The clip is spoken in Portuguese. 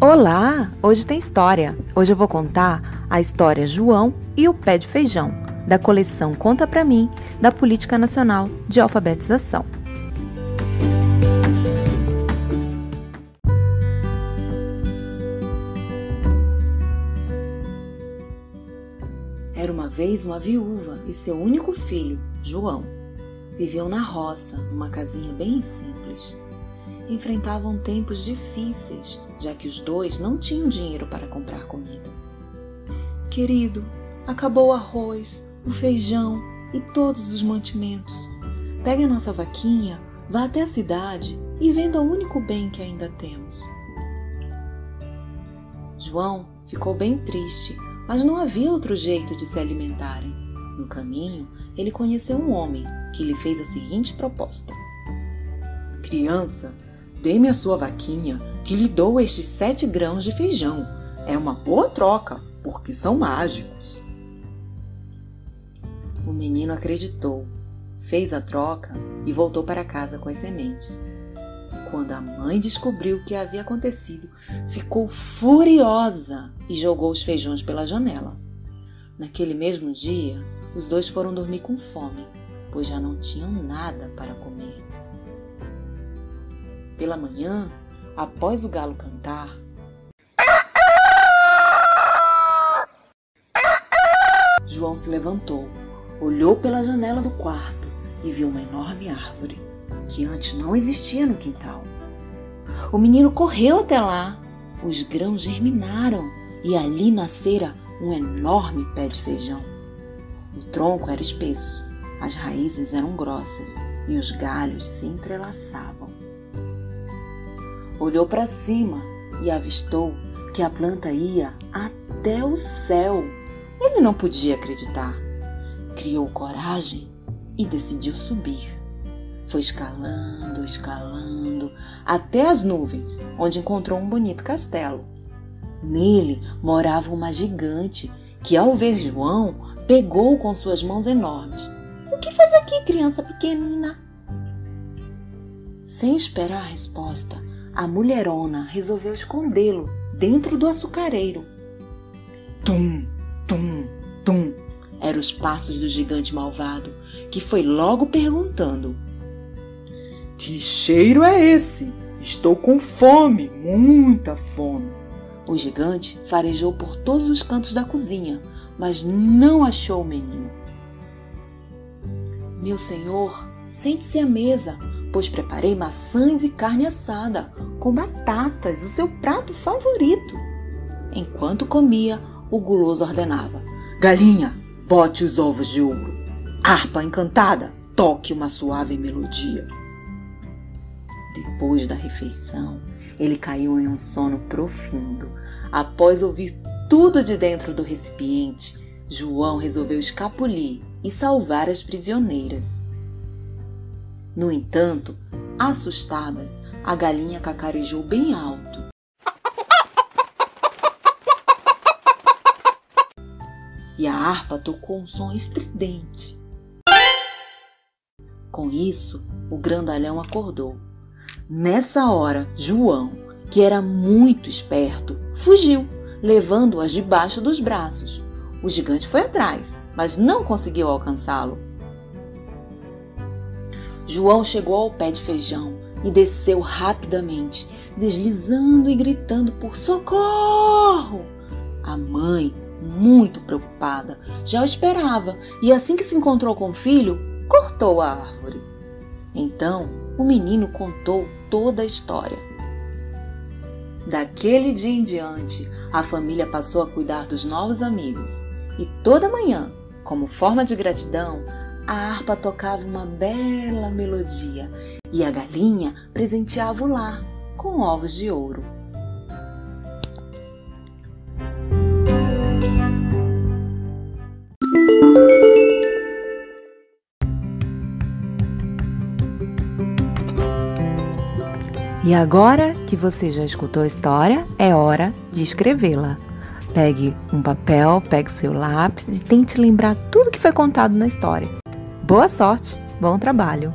Olá! Hoje tem história. Hoje eu vou contar a história João e o Pé de Feijão, da coleção Conta Pra Mim, da Política Nacional de Alfabetização. Era uma vez uma viúva e seu único filho, João. Viviam na roça, numa casinha bem simples enfrentavam tempos difíceis, já que os dois não tinham dinheiro para comprar comida. Querido, acabou o arroz, o feijão e todos os mantimentos. Pegue a nossa vaquinha, vá até a cidade e venda o único bem que ainda temos. João ficou bem triste, mas não havia outro jeito de se alimentarem. No caminho, ele conheceu um homem que lhe fez a seguinte proposta: Criança, Dê-me a sua vaquinha, que lhe dou estes sete grãos de feijão. É uma boa troca, porque são mágicos. O menino acreditou, fez a troca e voltou para casa com as sementes. Quando a mãe descobriu o que havia acontecido, ficou furiosa e jogou os feijões pela janela. Naquele mesmo dia, os dois foram dormir com fome, pois já não tinham nada para comer. Pela manhã, após o galo cantar, João se levantou, olhou pela janela do quarto e viu uma enorme árvore que antes não existia no quintal. O menino correu até lá, os grãos germinaram e ali nascera um enorme pé de feijão. O tronco era espesso, as raízes eram grossas e os galhos se entrelaçavam olhou para cima e avistou que a planta ia até o céu. Ele não podia acreditar. Criou coragem e decidiu subir. Foi escalando, escalando, até as nuvens, onde encontrou um bonito castelo. Nele morava uma gigante que, ao ver João, pegou com suas mãos enormes. O que faz aqui, criança pequenina? Sem esperar a resposta, a mulherona resolveu escondê-lo dentro do açucareiro. Tum, tum, tum. Eram os passos do gigante malvado, que foi logo perguntando: Que cheiro é esse? Estou com fome, muita fome. O gigante farejou por todos os cantos da cozinha, mas não achou o menino. Meu senhor, sente-se à mesa, pois preparei maçãs e carne assada, com batatas, o seu prato favorito. Enquanto comia, o guloso ordenava: Galinha, bote os ovos de ouro. Harpa encantada, toque uma suave melodia. Depois da refeição, ele caiu em um sono profundo. Após ouvir tudo de dentro do recipiente, João resolveu escapulir e salvar as prisioneiras. No entanto, assustadas, a galinha cacarejou bem alto. E a harpa tocou um som estridente. Com isso, o grandalhão acordou. Nessa hora, João, que era muito esperto, fugiu, levando-as debaixo dos braços. O gigante foi atrás, mas não conseguiu alcançá-lo. João chegou ao pé de feijão e desceu rapidamente, deslizando e gritando por socorro. A mãe, muito preocupada, já o esperava e, assim que se encontrou com o filho, cortou a árvore. Então, o menino contou toda a história. Daquele dia em diante, a família passou a cuidar dos novos amigos e toda manhã, como forma de gratidão, a harpa tocava uma bela melodia e a galinha presenteava o lar com ovos de ouro. E agora que você já escutou a história, é hora de escrevê-la. Pegue um papel, pegue seu lápis e tente lembrar tudo que foi contado na história. Boa sorte, bom trabalho!